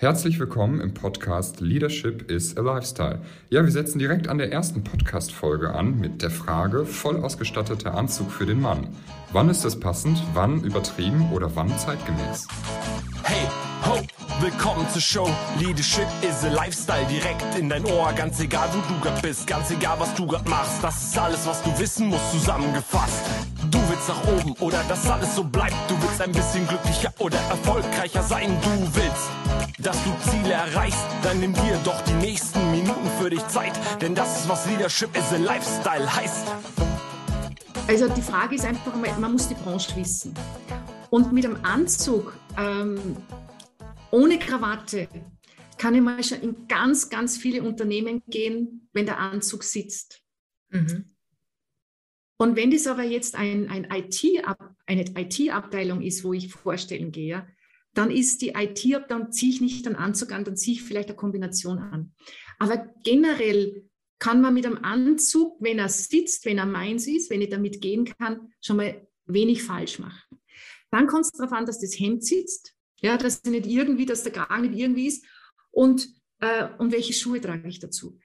Herzlich willkommen im Podcast Leadership is a Lifestyle. Ja, wir setzen direkt an der ersten Podcast-Folge an mit der Frage voll ausgestatteter Anzug für den Mann. Wann ist das passend, wann übertrieben oder wann zeitgemäß? Hey, ho, willkommen zur Show. Leadership is a Lifestyle direkt in dein Ohr. Ganz egal, wo du grad bist, ganz egal, was du grad machst. Das ist alles, was du wissen musst, zusammengefasst. Du willst nach oben oder dass alles so bleibt. Du willst ein bisschen glücklicher oder erfolgreicher sein. Du willst, dass du Ziele erreichst. Dann nimm dir doch die nächsten Minuten für dich Zeit. Denn das ist, was Leadership is a Lifestyle heißt. Also die Frage ist einfach, man muss die Branche wissen. Und mit einem Anzug ähm, ohne Krawatte kann ich mal schon in ganz, ganz viele Unternehmen gehen, wenn der Anzug sitzt. Mhm. Und wenn das aber jetzt ein, ein IT, eine IT-Abteilung ist, wo ich vorstellen gehe, dann ist die IT-Abteilung, ziehe ich nicht einen Anzug an, dann ziehe ich vielleicht eine Kombination an. Aber generell kann man mit einem Anzug, wenn er sitzt, wenn er meins ist, wenn ich damit gehen kann, schon mal wenig falsch machen. Dann kommt es darauf an, dass das Hemd sitzt, ja, dass nicht irgendwie, dass der Kragen nicht irgendwie ist und, äh, und welche Schuhe trage ich dazu.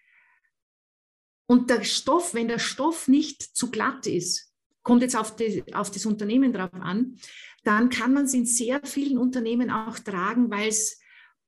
Und der Stoff, wenn der Stoff nicht zu glatt ist, kommt jetzt auf, die, auf das Unternehmen drauf an, dann kann man es in sehr vielen Unternehmen auch tragen, weil es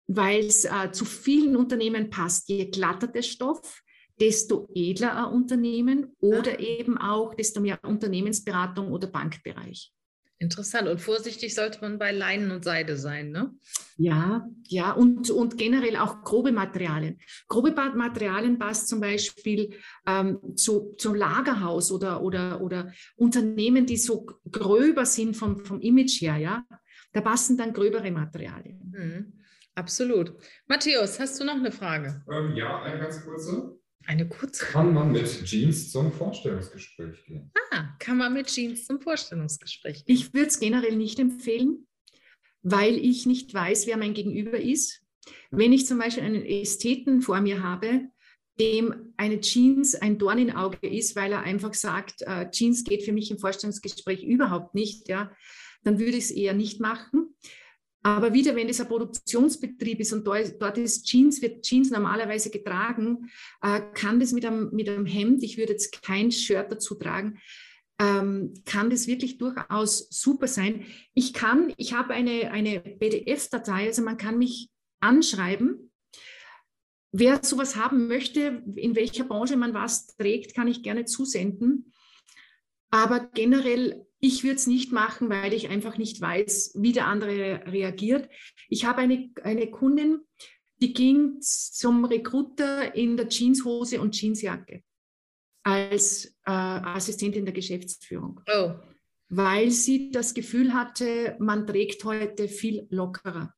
weil es äh, zu vielen Unternehmen passt. Je glatter der Stoff, desto edler ein Unternehmen oder eben auch desto mehr Unternehmensberatung oder Bankbereich. Interessant. Und vorsichtig sollte man bei Leinen und Seide sein, ne? Ja, ja, und, und generell auch grobe Materialien. Grobe Materialien passt zum Beispiel ähm, zu, zum Lagerhaus oder, oder, oder Unternehmen, die so gröber sind vom, vom Image her, ja. Da passen dann gröbere Materialien. Mhm. Absolut. Matthäus, hast du noch eine Frage? Ähm, ja, eine ganz kurze. Eine kurze. Kann man mit Jeans zum Vorstellungsgespräch gehen? Ah, kann man mit Jeans zum Vorstellungsgespräch gehen? Ich würde es generell nicht empfehlen, weil ich nicht weiß, wer mein Gegenüber ist. Wenn ich zum Beispiel einen Ästheten vor mir habe, dem eine Jeans ein Dorn im Auge ist, weil er einfach sagt, äh, Jeans geht für mich im Vorstellungsgespräch überhaupt nicht, ja, dann würde ich es eher nicht machen. Aber wieder, wenn es ein Produktionsbetrieb ist und dort ist Jeans, wird Jeans normalerweise getragen, äh, kann das mit einem, mit einem Hemd, ich würde jetzt kein Shirt dazu tragen, ähm, kann das wirklich durchaus super sein. Ich kann, ich habe eine, eine PDF-Datei, also man kann mich anschreiben. Wer sowas haben möchte, in welcher Branche man was trägt, kann ich gerne zusenden. Aber generell ich würde es nicht machen, weil ich einfach nicht weiß, wie der andere reagiert. Ich habe eine, eine Kundin, die ging zum Recruiter in der Jeanshose und Jeansjacke als äh, Assistentin der Geschäftsführung. Oh. Weil sie das Gefühl hatte, man trägt heute viel lockerer.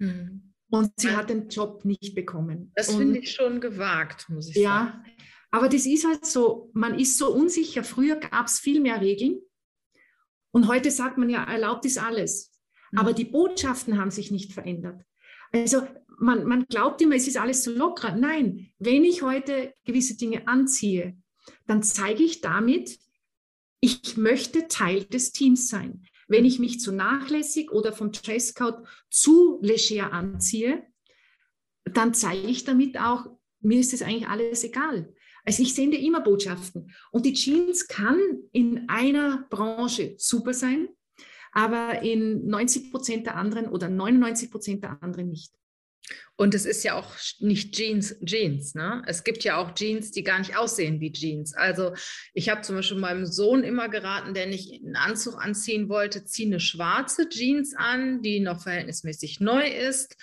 Hm. Und sie hat den Job nicht bekommen. Das finde ich schon gewagt, muss ich ja, sagen. Ja, aber das ist halt so, man ist so unsicher. Früher gab es viel mehr Regeln. Und heute sagt man ja, erlaubt ist alles. Mhm. Aber die Botschaften haben sich nicht verändert. Also man, man glaubt immer, es ist alles so locker. Nein, wenn ich heute gewisse Dinge anziehe, dann zeige ich damit, ich möchte Teil des Teams sein. Wenn ich mich zu nachlässig oder vom Dresscode zu leger anziehe, dann zeige ich damit auch, mir ist es eigentlich alles egal. Also ich sende immer Botschaften. Und die Jeans kann in einer Branche super sein, aber in 90 Prozent der anderen oder 99 Prozent der anderen nicht. Und es ist ja auch nicht Jeans, Jeans. Ne? Es gibt ja auch Jeans, die gar nicht aussehen wie Jeans. Also ich habe zum Beispiel meinem Sohn immer geraten, der nicht einen Anzug anziehen wollte, zieh eine schwarze Jeans an, die noch verhältnismäßig neu ist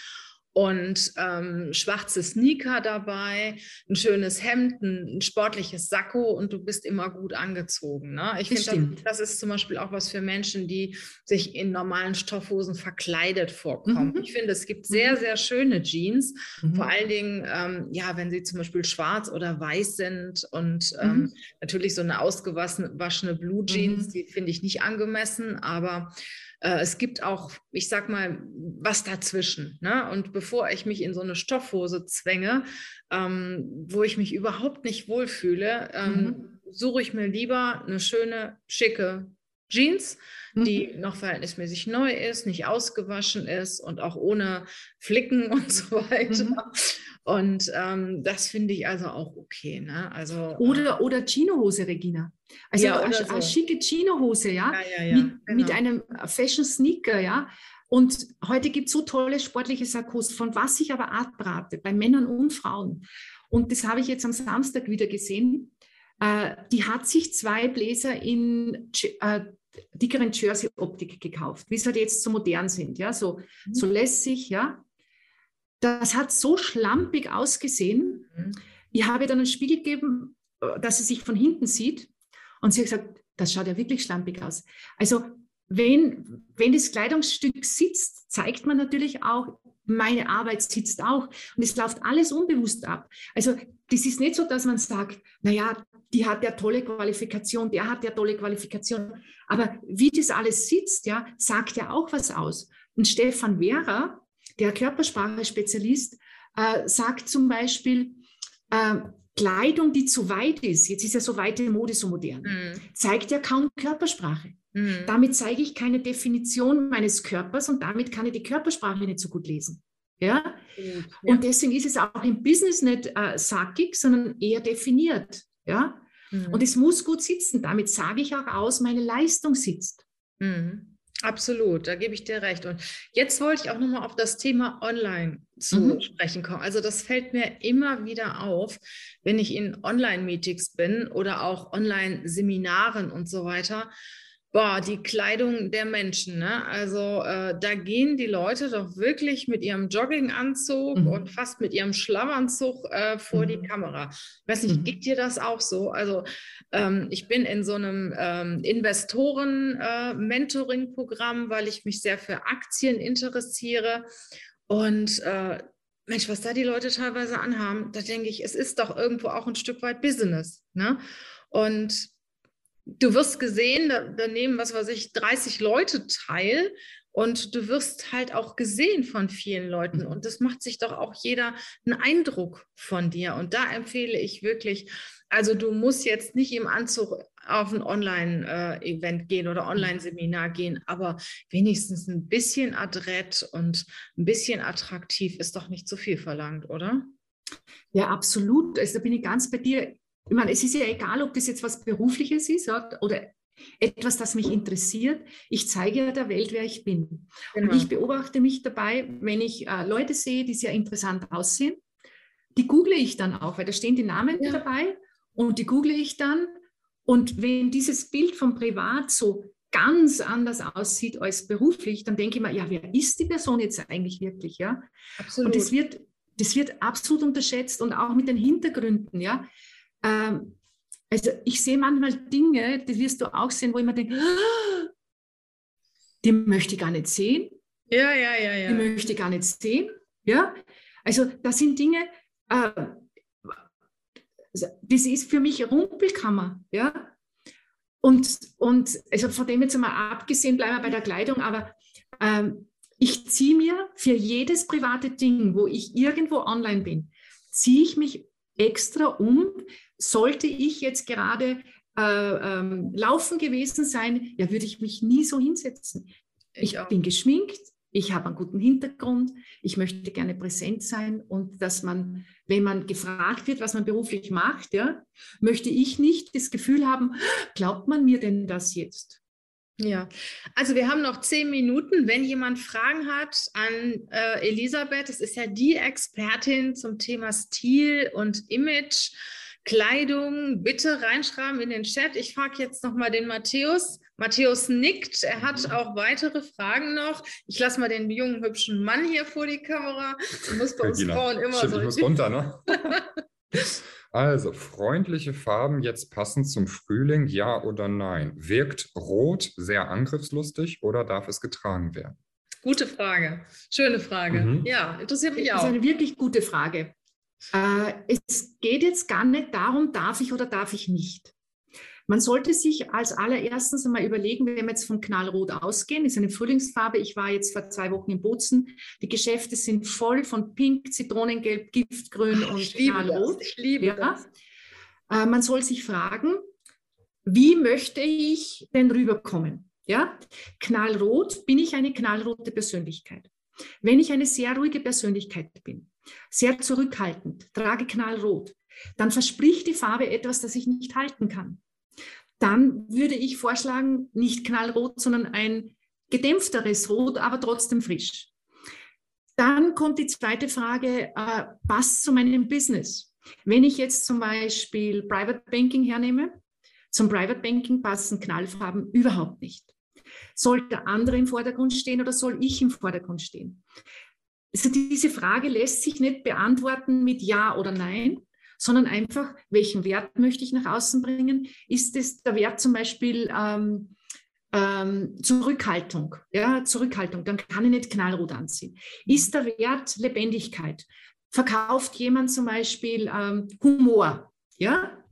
und ähm, schwarze Sneaker dabei, ein schönes Hemd, ein, ein, sportliches Sakko und du bist immer gut angezogen. Ne? Ich finde, das, das, ist zum Beispiel auch was für Menschen, die sich in normalen Stoffhosen verkleidet vorkommen. Mhm. Ich finde, es gibt sehr, mhm. sehr schöne Jeans, mhm. vor allen Dingen, ähm, ja, wenn sie zum Beispiel schwarz oder weiß sind und ähm, mhm. natürlich so eine ausgewaschene Blue Jeans, mhm. die finde ich nicht angemessen, aber es gibt auch, ich sag mal, was dazwischen. Ne? Und bevor ich mich in so eine Stoffhose zwänge, ähm, wo ich mich überhaupt nicht wohlfühle, ähm, mhm. suche ich mir lieber eine schöne, schicke Jeans, die mhm. noch verhältnismäßig neu ist, nicht ausgewaschen ist und auch ohne Flicken und so weiter. Mhm. Und ähm, das finde ich also auch okay. Ne? Also, oder, äh, oder Chinohose, Regina. Also ja, eine, so. eine schicke Chinohose, ja, ja, ja, mit, genau. mit einem Fashion Sneaker, ja. Und heute gibt es so tolle sportliche Sakkos, von was ich aber abrate, bei Männern und Frauen. Und das habe ich jetzt am Samstag wieder gesehen. Äh, die hat sich zwei Bläser in äh, dickeren Jersey-Optik gekauft, wie es halt jetzt so modern sind, ja, so, mhm. so lässig, ja. Das hat so schlampig ausgesehen. Mhm. Ich habe dann einen Spiegel gegeben, äh, dass sie sich von hinten sieht. Und sie hat gesagt, das schaut ja wirklich schlampig aus. Also wenn, wenn das Kleidungsstück sitzt, zeigt man natürlich auch, meine Arbeit sitzt auch. Und es läuft alles unbewusst ab. Also das ist nicht so, dass man sagt, naja, die hat ja tolle Qualifikation, der hat ja tolle Qualifikation. Aber wie das alles sitzt, ja, sagt ja auch was aus. Und Stefan Wehrer, der Körpersprache-Spezialist, äh, sagt zum Beispiel, äh, Kleidung, die zu weit ist, jetzt ist ja so weite Mode so modern, mhm. zeigt ja kaum Körpersprache. Mhm. Damit zeige ich keine Definition meines Körpers und damit kann ich die Körpersprache nicht so gut lesen. Ja? ja. Und deswegen ist es auch im Business nicht äh, sackig, sondern eher definiert. Ja? Mhm. Und es muss gut sitzen. Damit sage ich auch aus, meine Leistung sitzt. Mhm. Absolut, da gebe ich dir recht. Und jetzt wollte ich auch nochmal auf das Thema Online zu mhm. sprechen kommen. Also das fällt mir immer wieder auf, wenn ich in Online-Meetings bin oder auch Online-Seminaren und so weiter boah, die Kleidung der Menschen. Ne? Also äh, da gehen die Leute doch wirklich mit ihrem Jogginganzug mhm. und fast mit ihrem Schlammanzug äh, vor mhm. die Kamera. Ich weiß nicht, mhm. geht dir das auch so? Also ähm, ich bin in so einem ähm, Investoren-Mentoring-Programm, äh, weil ich mich sehr für Aktien interessiere. Und äh, Mensch, was da die Leute teilweise anhaben, da denke ich, es ist doch irgendwo auch ein Stück weit Business. Ne? Und du wirst gesehen, da, da, nehmen, was weiß ich, 30 Leute teil und du wirst halt auch gesehen von vielen Leuten mhm. und das macht sich doch auch jeder einen Eindruck von dir und da empfehle ich wirklich, also du musst jetzt nicht im Anzug auf ein Online-Event gehen oder mhm. Online-Seminar gehen, aber wenigstens ein bisschen adrett und ein bisschen attraktiv ist doch nicht zu viel verlangt, oder? Ja, absolut. Also da bin ich ganz bei dir ich meine, es ist ja egal, ob das jetzt was Berufliches ist oder etwas, das mich interessiert. Ich zeige ja der Welt, wer ich bin. Genau. Und ich beobachte mich dabei, wenn ich äh, Leute sehe, die sehr interessant aussehen, die google ich dann auch, weil da stehen die Namen ja. dabei und die google ich dann. Und wenn dieses Bild vom Privat so ganz anders aussieht als beruflich, dann denke ich mir, ja, wer ist die Person jetzt eigentlich wirklich? Ja? Absolut. Und das wird, das wird absolut unterschätzt und auch mit den Hintergründen, ja. Ähm, also ich sehe manchmal Dinge, die wirst du auch sehen, wo ich mir denke, die möchte ich gar nicht sehen. Ja, ja, ja, ja. Die möchte ich gar nicht sehen. Ja, also das sind Dinge, äh, das ist für mich Rumpelkammer. Ja, und, und also von dem jetzt mal abgesehen, bleiben wir bei der Kleidung, aber ähm, ich ziehe mir für jedes private Ding, wo ich irgendwo online bin, ziehe ich mich extra um, sollte ich jetzt gerade äh, ähm, laufen gewesen sein, ja, würde ich mich nie so hinsetzen. Ich, ich bin geschminkt, ich habe einen guten Hintergrund, ich möchte gerne präsent sein und dass man, wenn man gefragt wird, was man beruflich macht, ja, möchte ich nicht das Gefühl haben, glaubt man mir denn das jetzt? Ja, also wir haben noch zehn Minuten. Wenn jemand Fragen hat an äh, Elisabeth, es ist ja die Expertin zum Thema Stil und Image. Kleidung bitte reinschreiben in den Chat. Ich frage jetzt nochmal den Matthäus. Matthäus nickt. Er hat mhm. auch weitere Fragen noch. Ich lasse mal den jungen, hübschen Mann hier vor die Kamera. Du musst bei uns Gina, Frauen immer Stimmt, so. Ich muss runter, ne? also, freundliche Farben jetzt passend zum Frühling, ja oder nein? Wirkt Rot sehr angriffslustig oder darf es getragen werden? Gute Frage. Schöne Frage. Mhm. Ja, interessiert mich auch. Das ist eine wirklich gute Frage. Äh, es geht jetzt gar nicht darum, darf ich oder darf ich nicht. Man sollte sich als allererstens einmal überlegen, wenn wir jetzt von Knallrot ausgehen, ist eine Frühlingsfarbe. Ich war jetzt vor zwei Wochen in Bozen. Die Geschäfte sind voll von Pink, Zitronengelb, Giftgrün und ich Knallrot. Das. Ich liebe ja. das. Äh, man soll sich fragen, wie möchte ich denn rüberkommen? Ja, knallrot bin ich eine knallrote Persönlichkeit. Wenn ich eine sehr ruhige Persönlichkeit bin, sehr zurückhaltend, trage knallrot, dann verspricht die Farbe etwas, das ich nicht halten kann. Dann würde ich vorschlagen, nicht knallrot, sondern ein gedämpfteres Rot, aber trotzdem frisch. Dann kommt die zweite Frage, äh, passt zu meinem Business? Wenn ich jetzt zum Beispiel Private Banking hernehme, zum Private Banking passen Knallfarben überhaupt nicht. Soll der andere im Vordergrund stehen oder soll ich im Vordergrund stehen? Also diese Frage lässt sich nicht beantworten mit Ja oder Nein, sondern einfach, welchen Wert möchte ich nach außen bringen? Ist es der Wert zum Beispiel ähm, ähm, Zurückhaltung? Ja, Zurückhaltung, dann kann ich nicht knallrot anziehen. Ist der Wert Lebendigkeit? Verkauft jemand zum Beispiel ähm, Humor? Ja,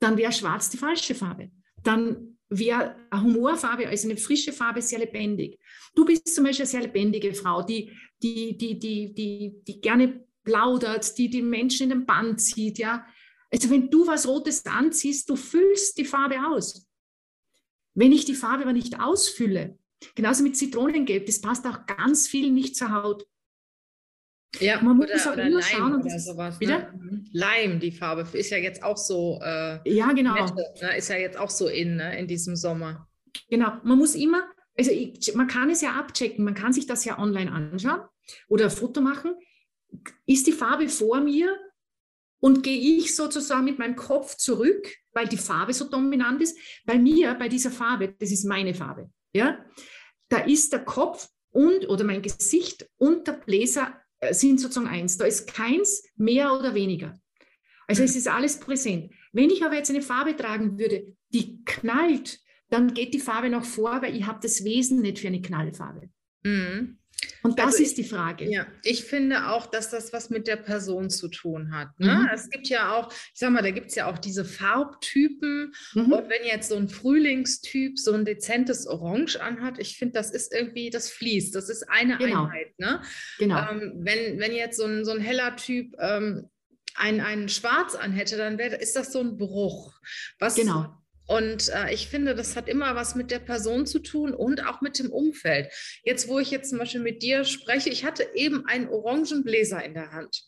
dann wäre schwarz die falsche Farbe. Dann wäre eine Humorfarbe, also eine frische Farbe, sehr lebendig. Du bist zum Beispiel eine sehr lebendige Frau, die, die, die, die, die, die gerne plaudert, die die Menschen in den Band zieht, ja. Also wenn du was Rotes anziehst, du füllst die Farbe aus. Wenn ich die Farbe aber nicht ausfülle, genauso mit Zitronengelb, das passt auch ganz viel nicht zur Haut. Ja, man oder, muss auch oder immer Lime schauen. Oder sowas. Ne? Mhm. Lime, die Farbe, ist ja jetzt auch so. Äh, ja, genau. Nette, ne? Ist ja jetzt auch so in, ne? in diesem Sommer. Genau, man muss immer, also ich, man kann es ja abchecken, man kann sich das ja online anschauen oder ein Foto machen. Ist die Farbe vor mir und gehe ich sozusagen mit meinem Kopf zurück, weil die Farbe so dominant ist? Bei mir, bei dieser Farbe, das ist meine Farbe, ja, da ist der Kopf und oder mein Gesicht und der Bläser sind sozusagen eins. Da ist keins mehr oder weniger. Also mhm. es ist alles präsent. Wenn ich aber jetzt eine Farbe tragen würde, die knallt, dann geht die Farbe noch vor, weil ich habe das Wesen nicht für eine Knallfarbe. Mhm. Und das also ist die Frage. Ja, ich finde auch, dass das was mit der Person zu tun hat. Ne? Mhm. Es gibt ja auch, ich sag mal, da gibt es ja auch diese Farbtypen. Mhm. Und wenn jetzt so ein Frühlingstyp so ein dezentes Orange anhat, ich finde, das ist irgendwie, das fließt, das ist eine genau. Einheit. Ne? Genau. Ähm, wenn, wenn jetzt so ein, so ein heller Typ ähm, ein, einen Schwarz anhätte, dann wär, ist das so ein Bruch. Was, genau. Und äh, ich finde, das hat immer was mit der Person zu tun und auch mit dem Umfeld. Jetzt, wo ich jetzt zum Beispiel mit dir spreche, ich hatte eben einen orangen Bläser in der Hand.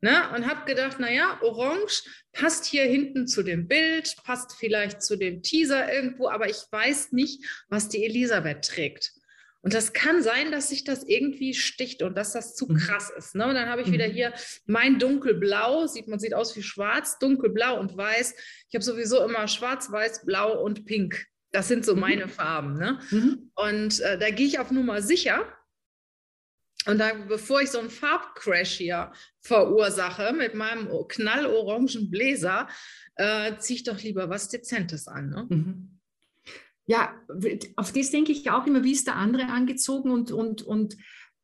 Ne? Und habe gedacht, naja, orange passt hier hinten zu dem Bild, passt vielleicht zu dem Teaser irgendwo, aber ich weiß nicht, was die Elisabeth trägt. Und das kann sein, dass sich das irgendwie sticht und dass das zu mhm. krass ist. Ne? Und dann habe ich wieder mhm. hier mein dunkelblau, sieht man sieht aus wie schwarz, dunkelblau und weiß. Ich habe sowieso immer schwarz, weiß, blau und pink. Das sind so mhm. meine Farben. Ne? Mhm. Und äh, da gehe ich auf Nummer sicher. Und da, bevor ich so einen Farbcrash hier verursache mit meinem knallorangen Bläser, äh, ziehe ich doch lieber was Dezentes an. Ne? Mhm ja, auf das denke ich auch immer, wie ist der andere angezogen und, und, und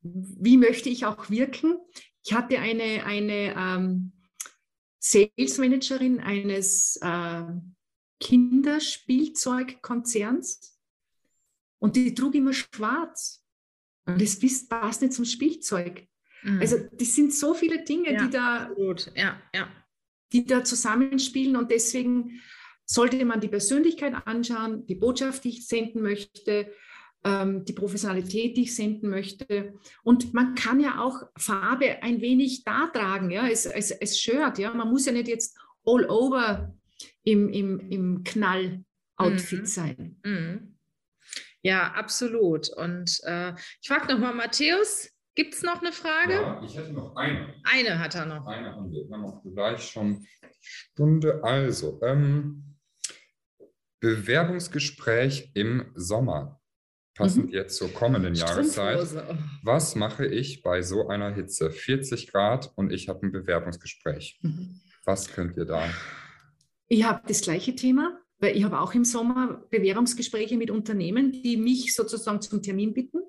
wie möchte ich auch wirken. Ich hatte eine, eine ähm, Sales Managerin eines äh, Kinderspielzeugkonzerns und die trug immer schwarz. Und das passt nicht zum Spielzeug. Mhm. Also das sind so viele Dinge, ja, die da, ja, ja. die da zusammenspielen und deswegen sollte man die Persönlichkeit anschauen, die Botschaft, die ich senden möchte, ähm, die Professionalität, die ich senden möchte. Und man kann ja auch Farbe ein wenig da tragen, ja, als, als, als Shirt. Ja. Man muss ja nicht jetzt all over im, im, im Knall-Outfit mhm. sein. Mhm. Ja, absolut. Und äh, ich frage nochmal, Matthäus, gibt es noch eine Frage? Ja, ich hätte noch eine. Eine hat er noch. Eine haben wir. Wir haben auch gleich schon Stunde. Also, ähm, Bewerbungsgespräch im Sommer, passend mhm. jetzt zur kommenden Jahreszeit. Was mache ich bei so einer Hitze? 40 Grad und ich habe ein Bewerbungsgespräch. Mhm. Was könnt ihr da? Ich habe das gleiche Thema, weil ich habe auch im Sommer Bewerbungsgespräche mit Unternehmen, die mich sozusagen zum Termin bitten.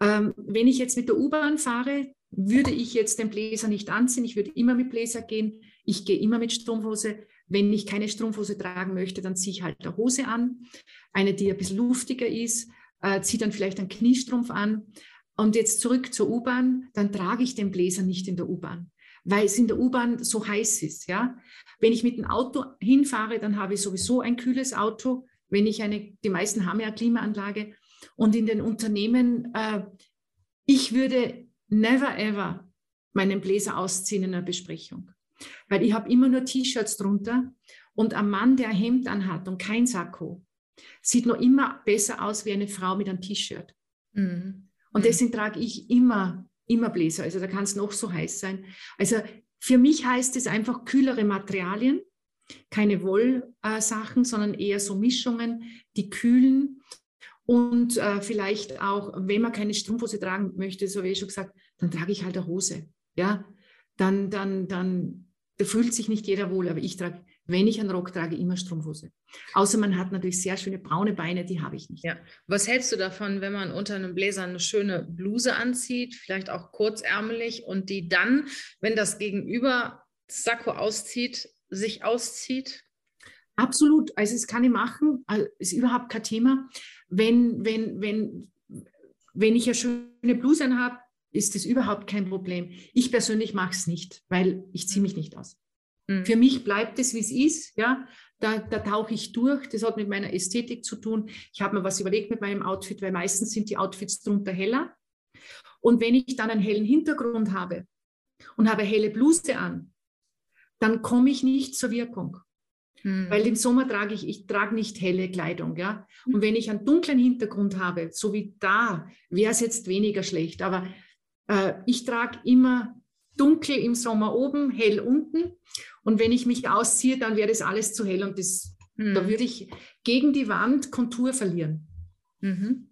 Ähm, wenn ich jetzt mit der U-Bahn fahre, würde ich jetzt den Bläser nicht anziehen. Ich würde immer mit Bläser gehen. Ich gehe immer mit Strumpfhose. Wenn ich keine Strumpfhose tragen möchte, dann ziehe ich halt eine Hose an, eine, die ein bisschen luftiger ist, äh, ziehe dann vielleicht einen Kniestrumpf an. Und jetzt zurück zur U-Bahn, dann trage ich den Bläser nicht in der U-Bahn. weil es in der U-Bahn so heiß ist. Ja? Wenn ich mit dem Auto hinfahre, dann habe ich sowieso ein kühles Auto. Wenn ich eine, die meisten haben ja Klimaanlage. Und in den Unternehmen, äh, ich würde never ever meinen Bläser ausziehen in einer Besprechung. Weil ich habe immer nur T-Shirts drunter und ein Mann, der ein Hemd anhat und kein Sakko, sieht noch immer besser aus wie eine Frau mit einem T-Shirt. Mhm. Und deswegen trage ich immer, immer Bläser. Also da kann es noch so heiß sein. Also für mich heißt es einfach kühlere Materialien, keine Wollsachen, äh, sondern eher so Mischungen, die kühlen. Und äh, vielleicht auch, wenn man keine Strumpfhose tragen möchte, so wie ich schon gesagt, dann trage ich halt eine Hose. Ja, dann, dann, dann da fühlt sich nicht jeder wohl, aber ich trage, wenn ich einen Rock trage, immer Strumpfhose. Außer man hat natürlich sehr schöne braune Beine, die habe ich nicht. Ja. Was hältst du davon, wenn man unter einem Bläser eine schöne Bluse anzieht, vielleicht auch kurzärmelig und die dann, wenn das Gegenüber Sakko auszieht, sich auszieht? Absolut. Also es kann ich machen, also ist überhaupt kein Thema. Wenn, wenn, wenn, wenn ich eine schöne Bluse habe, ist das überhaupt kein Problem. Ich persönlich mache es nicht, weil ich ziehe mich nicht aus. Mhm. Für mich bleibt es, wie es ist. Ja, da, da tauche ich durch. Das hat mit meiner Ästhetik zu tun. Ich habe mir was überlegt mit meinem Outfit, weil meistens sind die Outfits drunter heller. Und wenn ich dann einen hellen Hintergrund habe und habe helle Bluse an, dann komme ich nicht zur Wirkung. Mhm. Weil im Sommer trage ich, ich trage nicht helle Kleidung, ja. Und wenn ich einen dunklen Hintergrund habe, so wie da, wäre es jetzt weniger schlecht. Aber äh, ich trage immer dunkel im Sommer oben, hell unten. Und wenn ich mich ausziehe, dann wäre das alles zu hell und das, mhm. da würde ich gegen die Wand Kontur verlieren. Mhm.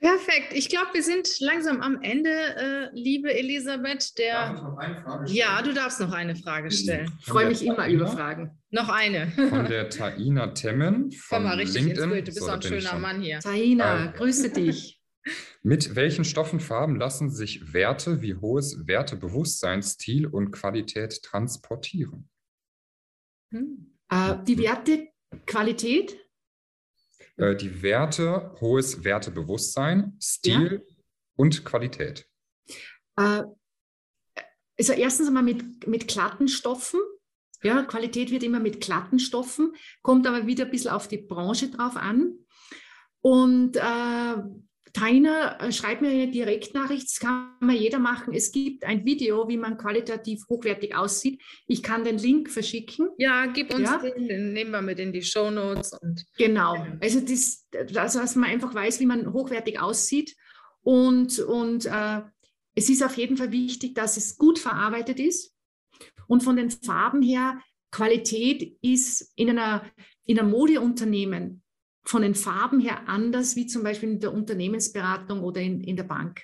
Perfekt. Ich glaube, wir sind langsam am Ende, äh, liebe Elisabeth. Der Darf ich noch eine Frage stellen? Ja, du darfst noch eine Frage stellen. Ich freue mich immer über Fragen. Noch eine. Von der Taina Temmen. Komm mal richtig LinkedIn. ins Bild. Du bist so, ein schöner Mann hier. Taina, grüße dich. Mit welchen Stoffenfarben lassen sich Werte wie hohes Wertebewusstsein, Stil und Qualität transportieren? Hm. Äh, die Werte, Qualität? Äh, die Werte, hohes Wertebewusstsein, Stil ja. und Qualität. Äh, also erstens einmal mit, mit glatten Stoffen. Ja, Qualität wird immer mit glatten Stoffen, kommt aber wieder ein bisschen auf die Branche drauf an. Und Taina, äh, schreib mir eine Direktnachricht, das kann man jeder machen. Es gibt ein Video, wie man qualitativ hochwertig aussieht. Ich kann den Link verschicken. Ja, gib uns ja. den, den nehmen wir mit in die Show Notes. genau, also das, also dass man einfach weiß, wie man hochwertig aussieht. Und, und äh, es ist auf jeden Fall wichtig, dass es gut verarbeitet ist. Und von den Farben her, Qualität ist in einer in einem Modeunternehmen von den Farben her anders wie zum Beispiel in der Unternehmensberatung oder in, in der Bank.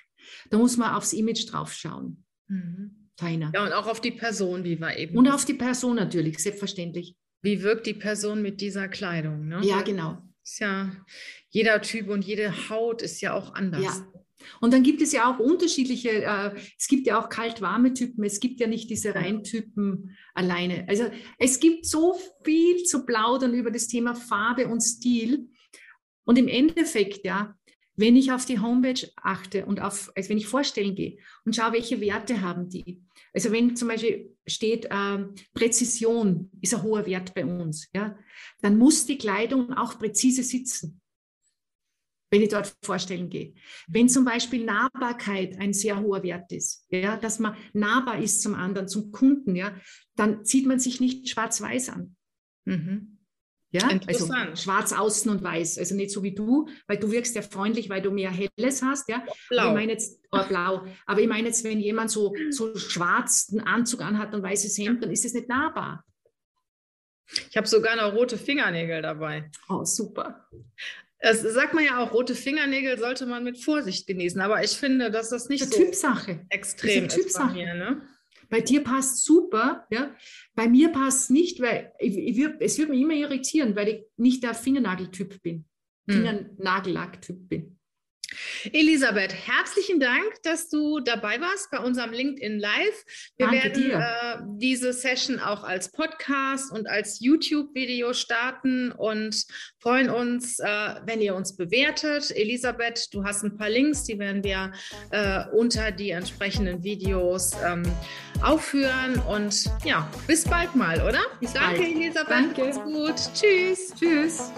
Da muss man aufs Image drauf schauen. Mhm. Feiner. Ja, und auch auf die Person, wie wir eben. Und auf die Person natürlich, selbstverständlich. Wie wirkt die Person mit dieser Kleidung? Ne? Ja, genau. Ist ja, jeder Typ und jede Haut ist ja auch anders. Ja. Und dann gibt es ja auch unterschiedliche, äh, es gibt ja auch kalt-warme Typen, es gibt ja nicht diese Reintypen alleine. Also es gibt so viel zu plaudern über das Thema Farbe und Stil. Und im Endeffekt, ja, wenn ich auf die Homepage achte und auf, also wenn ich vorstellen gehe und schaue, welche Werte haben die. Also wenn zum Beispiel steht, äh, Präzision ist ein hoher Wert bei uns, ja, dann muss die Kleidung auch präzise sitzen, wenn ich dort vorstellen gehe. Wenn zum Beispiel Nahbarkeit ein sehr hoher Wert ist, ja, dass man nahbar ist zum anderen, zum Kunden, ja, dann zieht man sich nicht schwarz-weiß an. Mhm. Ja, also schwarz außen und weiß. Also nicht so wie du, weil du wirkst ja freundlich, weil du mehr Helles hast. Ja, blau. Aber ich meine jetzt, oh, blau. Aber ich meine jetzt, wenn jemand so, so schwarzen Anzug anhat und weißes Hemd, dann ist es nicht nahbar. Ich habe sogar noch rote Fingernägel dabei. Oh, super. Das sagt man ja auch, rote Fingernägel sollte man mit Vorsicht genießen. Aber ich finde, dass das nicht das so Typsache. extrem ist, Typsache. bei mir. Ne? Bei dir passt super, ja. Bei mir passt nicht, weil ich, ich es würde mich immer irritieren, weil ich nicht der Fingernageltyp bin, hm. Fingernagellacktyp bin. Elisabeth, herzlichen Dank, dass du dabei warst bei unserem LinkedIn Live. Wir Danke werden äh, diese Session auch als Podcast und als YouTube-Video starten und freuen uns, äh, wenn ihr uns bewertet. Elisabeth, du hast ein paar Links, die werden wir äh, unter die entsprechenden Videos ähm, aufführen. Und ja, bis bald mal, oder? Bis Danke, bald. Elisabeth. Danke. Mach's gut. Tschüss. Tschüss.